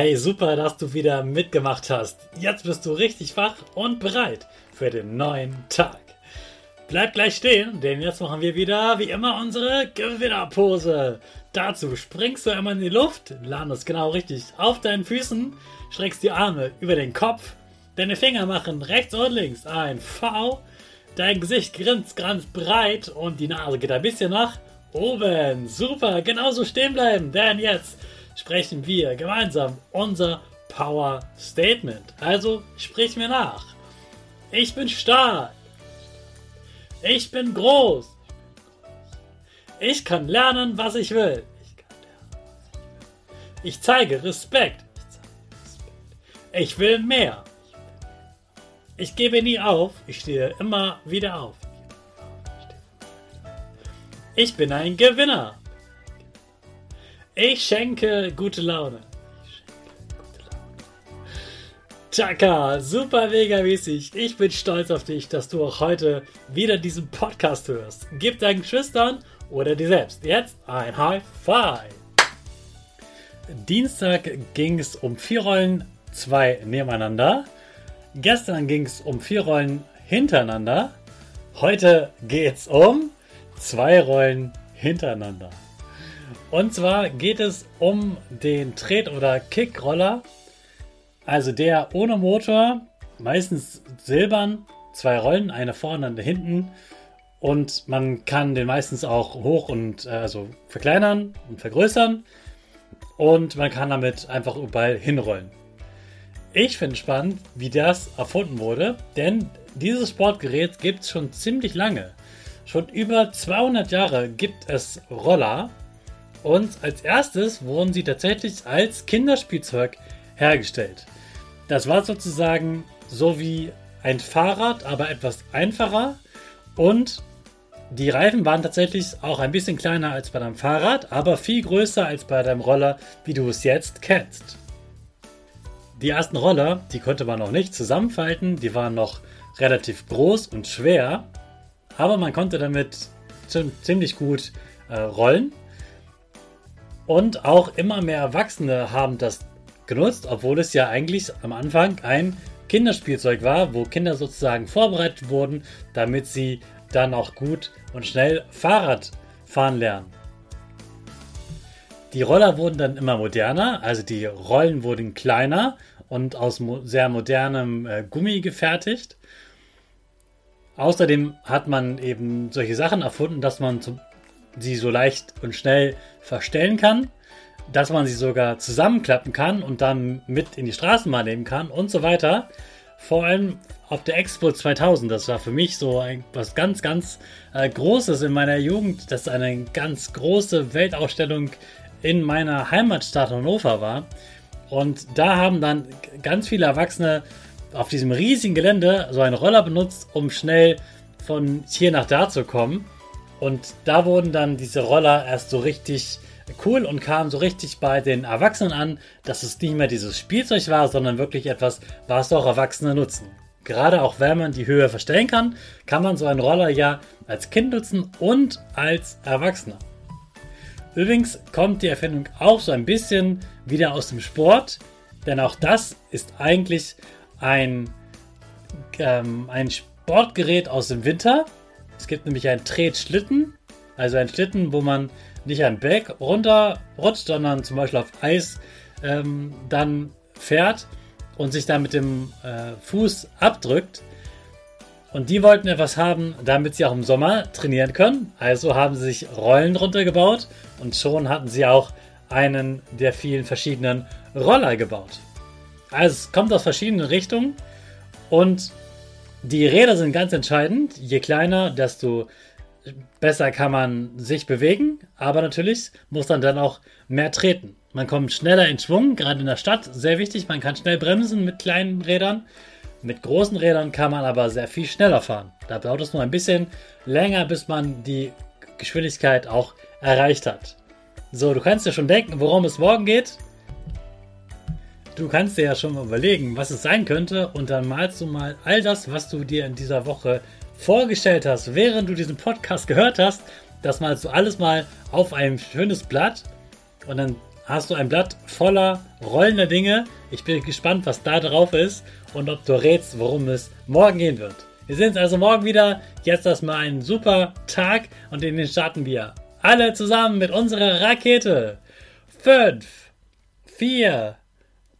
Hey, super, dass du wieder mitgemacht hast. Jetzt bist du richtig wach und bereit für den neuen Tag. Bleib gleich stehen, denn jetzt machen wir wieder wie immer unsere Gewinnerpose. Dazu springst du einmal in die Luft, landest genau richtig auf deinen Füßen, streckst die Arme über den Kopf, deine Finger machen rechts und links ein V, dein Gesicht grinst ganz breit und die Nase geht ein bisschen nach oben. Super, genauso stehen bleiben, denn jetzt sprechen wir gemeinsam unser Power Statement. Also sprich mir nach. Ich bin stark. Ich bin groß. Ich kann lernen, was ich will. Ich zeige Respekt. Ich will mehr. Ich gebe nie auf. Ich stehe immer wieder auf. Ich bin ein Gewinner. Ich schenke gute Laune. Chaka, super mega mäßig. Ich bin stolz auf dich, dass du auch heute wieder diesen Podcast hörst. Gib deinen Geschwistern oder dir selbst jetzt ein High Five. Dienstag ging es um vier Rollen, zwei nebeneinander. Gestern ging es um vier Rollen hintereinander. Heute geht es um zwei Rollen hintereinander. Und zwar geht es um den Tret- oder Kickroller. Also der ohne Motor, meistens silbern, zwei Rollen, eine vorne, eine hinten. Und man kann den meistens auch hoch und äh, also verkleinern und vergrößern. Und man kann damit einfach überall hinrollen. Ich finde spannend, wie das erfunden wurde, denn dieses Sportgerät gibt es schon ziemlich lange. Schon über 200 Jahre gibt es Roller und als erstes wurden sie tatsächlich als Kinderspielzeug hergestellt. Das war sozusagen so wie ein Fahrrad, aber etwas einfacher. Und die Reifen waren tatsächlich auch ein bisschen kleiner als bei deinem Fahrrad, aber viel größer als bei deinem Roller, wie du es jetzt kennst. Die ersten Roller, die konnte man noch nicht zusammenfalten, die waren noch relativ groß und schwer, aber man konnte damit ziemlich gut äh, rollen. Und auch immer mehr Erwachsene haben das genutzt, obwohl es ja eigentlich am Anfang ein Kinderspielzeug war, wo Kinder sozusagen vorbereitet wurden, damit sie dann auch gut und schnell Fahrrad fahren lernen. Die Roller wurden dann immer moderner, also die Rollen wurden kleiner und aus mo sehr modernem äh, Gummi gefertigt. Außerdem hat man eben solche Sachen erfunden, dass man zum sie so leicht und schnell verstellen kann, dass man sie sogar zusammenklappen kann und dann mit in die Straßenbahn nehmen kann und so weiter. Vor allem auf der Expo 2000, das war für mich so ein, was ganz, ganz äh, Großes in meiner Jugend, dass eine ganz große Weltausstellung in meiner Heimatstadt Hannover war. Und da haben dann ganz viele Erwachsene auf diesem riesigen Gelände so einen Roller benutzt, um schnell von hier nach da zu kommen. Und da wurden dann diese Roller erst so richtig cool und kamen so richtig bei den Erwachsenen an, dass es nicht mehr dieses Spielzeug war, sondern wirklich etwas, was auch Erwachsene nutzen. Gerade auch wenn man die Höhe verstellen kann, kann man so einen Roller ja als Kind nutzen und als Erwachsener. Übrigens kommt die Erfindung auch so ein bisschen wieder aus dem Sport, denn auch das ist eigentlich ein, ähm, ein Sportgerät aus dem Winter. Es gibt nämlich einen Tretschlitten, also einen Schlitten, wo man nicht einen Berg runterrutscht, sondern zum Beispiel auf Eis ähm, dann fährt und sich dann mit dem äh, Fuß abdrückt. Und die wollten etwas haben, damit sie auch im Sommer trainieren können. Also haben sie sich Rollen drunter gebaut und schon hatten sie auch einen der vielen verschiedenen Roller gebaut. Also es kommt aus verschiedenen Richtungen und die Räder sind ganz entscheidend. Je kleiner, desto besser kann man sich bewegen, aber natürlich muss man dann auch mehr treten. Man kommt schneller in Schwung, gerade in der Stadt, sehr wichtig. Man kann schnell bremsen mit kleinen Rädern. Mit großen Rädern kann man aber sehr viel schneller fahren. Da dauert es nur ein bisschen länger, bis man die Geschwindigkeit auch erreicht hat. So, du kannst dir schon denken, worum es morgen geht. Du kannst dir ja schon mal überlegen, was es sein könnte und dann malst du mal all das, was du dir in dieser Woche vorgestellt hast, während du diesen Podcast gehört hast. Das malst du alles mal auf ein schönes Blatt und dann hast du ein Blatt voller rollender Dinge. Ich bin gespannt, was da drauf ist und ob du rätst, worum es morgen gehen wird. Wir sehen uns also morgen wieder. Jetzt erstmal einen super Tag und in den starten wir alle zusammen mit unserer Rakete. 5, 4,